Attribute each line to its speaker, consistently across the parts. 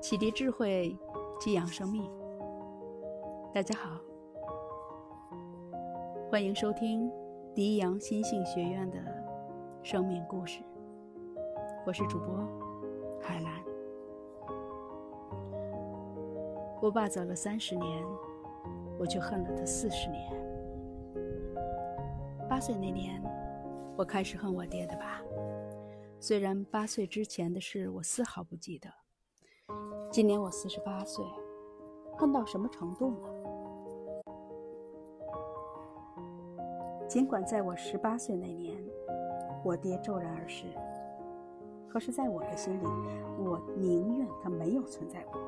Speaker 1: 启迪智慧，激养生命。大家好，欢迎收听迪阳心性学院的生命故事。我是主播海兰。我爸走了三十年，我却恨了他四十年。八岁那年，我开始恨我爹的爸。虽然八岁之前的事我丝毫不记得。今年我四十八岁，恨到什么程度呢？尽管在我十八岁那年，我爹骤然而逝，可是在我的心里，我宁愿他没有存在过。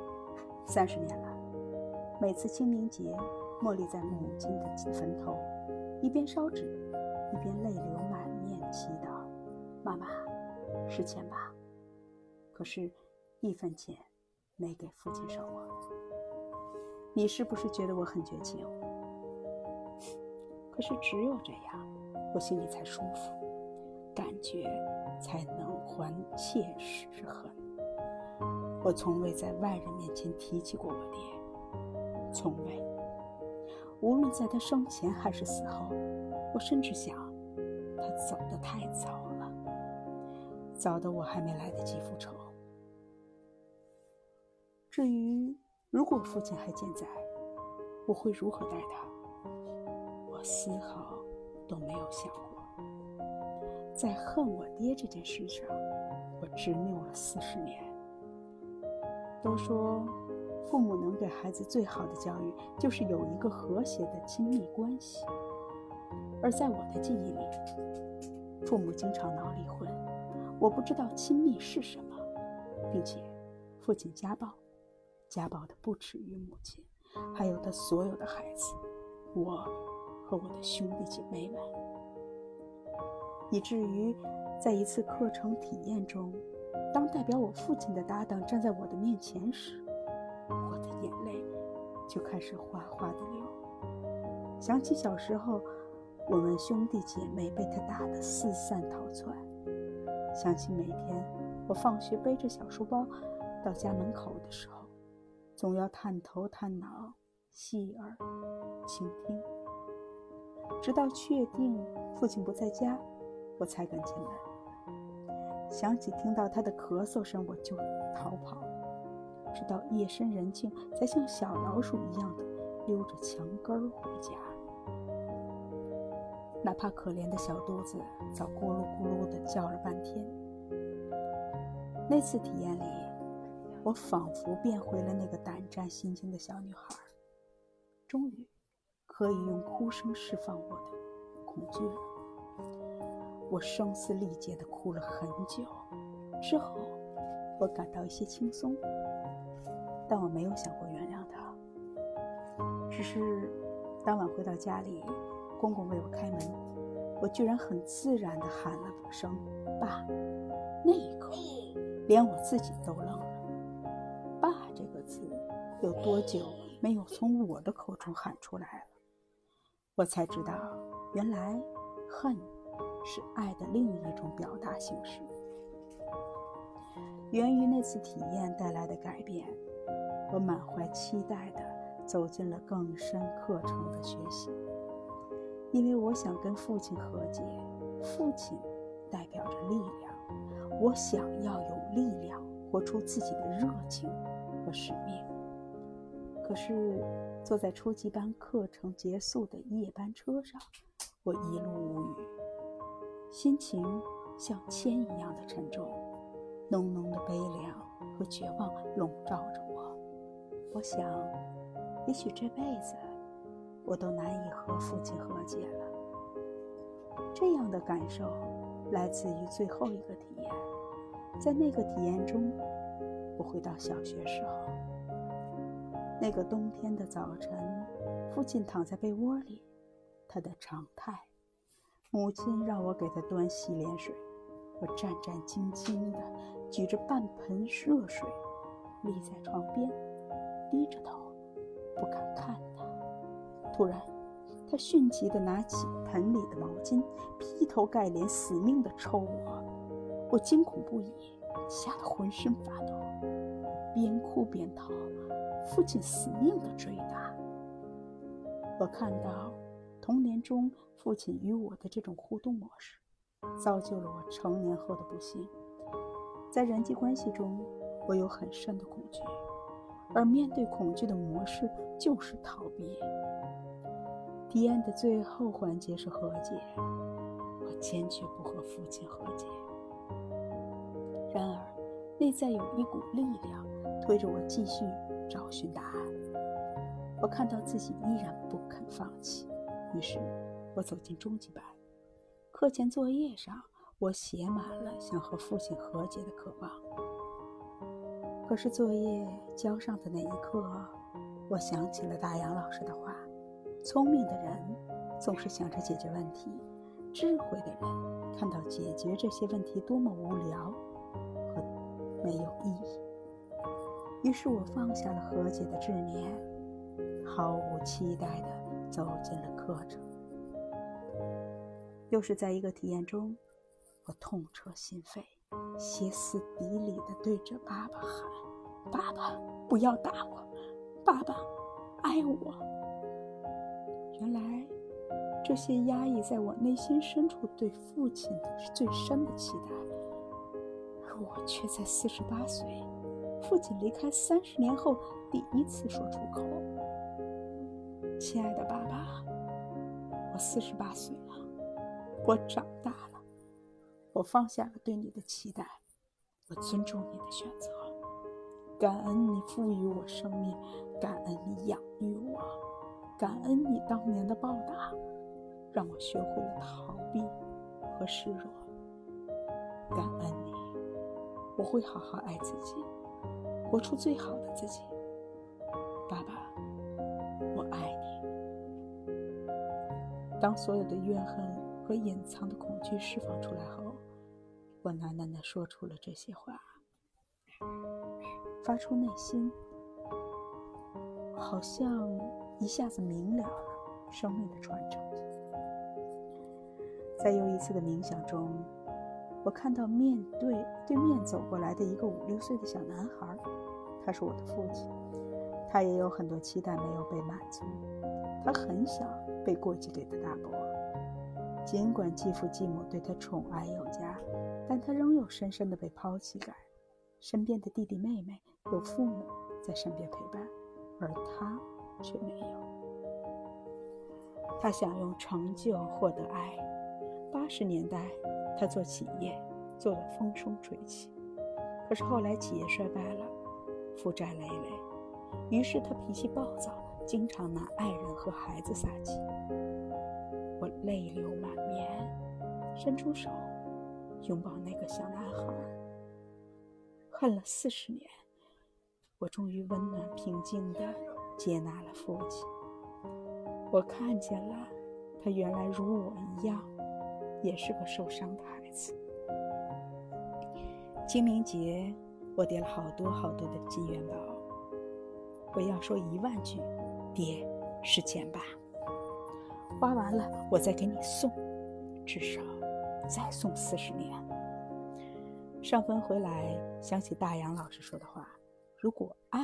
Speaker 1: 三十年了，每次清明节，茉莉在母亲的坟头，一边烧纸，一边泪流满面，祈祷：“妈妈，是钱吧？”可是，一分钱。没给父亲生活，你是不是觉得我很绝情？可是只有这样，我心里才舒服，感觉才能还切实之恨。我从未在外人面前提起过我爹，从未。无论在他生前还是死后，我甚至想，他走得太早了，早的我还没来得及复仇。至于如果父亲还健在，我会如何待他？我丝毫都没有想过。在恨我爹这件事上，我执拗了四十年。都说父母能给孩子最好的教育，就是有一个和谐的亲密关系。而在我的记忆里，父母经常闹离婚，我不知道亲密是什么，并且父亲家暴。家暴的不止于母亲，还有他所有的孩子，我和我的兄弟姐妹们，以至于在一次课程体验中，当代表我父亲的搭档站在我的面前时，我的眼泪就开始哗哗的流。想起小时候，我们兄弟姐妹被他打得四散逃窜；想起每天我放学背着小书包到家门口的时候。总要探头探脑，细耳倾听，直到确定父亲不在家，我才敢进来。想起听到他的咳嗽声，我就逃跑，直到夜深人静，才像小老鼠一样的溜着墙根回家。哪怕可怜的小肚子早咕噜咕噜的叫了半天。那次体验里。我仿佛变回了那个胆战心惊的小女孩，终于可以用哭声释放我的恐惧了。我声嘶力竭地哭了很久，之后我感到一些轻松，但我没有想过原谅他。只是当晚回到家里，公公为我开门，我居然很自然地喊了声“爸”，那一刻，连我自己都愣了。有多久没有从我的口中喊出来了？我才知道，原来恨是爱的另一种表达形式。源于那次体验带来的改变，我满怀期待地走进了更深课程的学习，因为我想跟父亲和解。父亲代表着力量，我想要有力量活出自己的热情和使命。可是，坐在初级班课程结束的夜班车上，我一路无语，心情像铅一样的沉重，浓浓的悲凉和绝望笼罩着我。我想，也许这辈子我都难以和父亲和解了。这样的感受来自于最后一个体验，在那个体验中，回到小学时候。那个冬天的早晨，父亲躺在被窝里，他的常态。母亲让我给他端洗脸水，我战战兢兢地举着半盆热水，立在床边，低着头，不敢看他。突然，他迅疾地拿起盆里的毛巾，劈头盖脸死命地抽我，我惊恐不已，吓得浑身发抖。边哭边逃，父亲死命的追打。我看到童年中父亲与我的这种互动模式，造就了我成年后的不幸。在人际关系中，我有很深的恐惧，而面对恐惧的模式就是逃避。体验的最后环节是和解，我坚决不和父亲和解。然而，内在有一股力量推着我继续找寻答案。我看到自己依然不肯放弃，于是我走进中级班。课前作业上，我写满了想和父亲和解的渴望。可是作业交上的那一刻，我想起了大杨老师的话。聪明的人总是想着解决问题，智慧的人看到解决这些问题多么无聊没有意义。于是我放下了和解的执念，毫无期待地走进了课程。又是在一个体验中，我痛彻心扉，歇斯底里地对着爸爸喊：“爸爸，不要打我！爸爸，爱我！”原来，这些压抑在我内心深处对父亲的最深的期待，可我却在四十八岁，父亲离开三十年后，第一次说出口：“亲爱的爸爸，我四十八岁了，我长大了，我放下了对你的期待，我尊重你的选择，感恩你赋予我生命，感恩你养育我。”感恩你当年的报答，让我学会了逃避和示弱。感恩，我会好好爱自己，活出最好的自己。爸爸，我爱你。当所有的怨恨和隐藏的恐惧释放出来后，我喃喃地说出了这些话，发出内心，好像。一下子明了了生命的传承。在又一次的冥想中，我看到面对对面走过来的一个五六岁的小男孩，他是我的父亲。他也有很多期待没有被满足，他很想被过继给他大伯。尽管继父继母对他宠爱有加，但他仍有深深的被抛弃感。身边的弟弟妹妹有父母在身边陪伴，而他。却没有。他想用成就获得爱。八十年代，他做企业做得风生水起，可是后来企业衰败了，负债累累，于是他脾气暴躁，经常拿爱人和孩子撒气。我泪流满面，伸出手拥抱那个小男孩。恨了四十年，我终于温暖平静的。接纳了父亲，我看见了他原来如我一样，也是个受伤的孩子。清明节，我叠了好多好多的金元宝，我要说一万句，爹，是钱吧？花完了，我再给你送，至少再送四十年。上坟回来，想起大杨老师说的话：如果爱。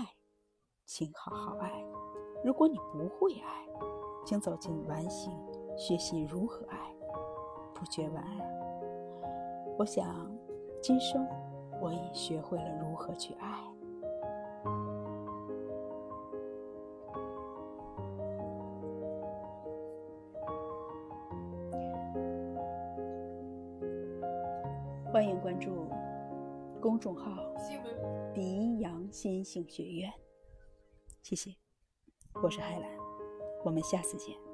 Speaker 1: 请好好爱。如果你不会爱，请走进完形，学习如何爱，不觉晚安。我想，今生我已学会了如何去爱。欢迎关注公众号“迪阳心性学院”。谢谢，我是海兰，我们下次见。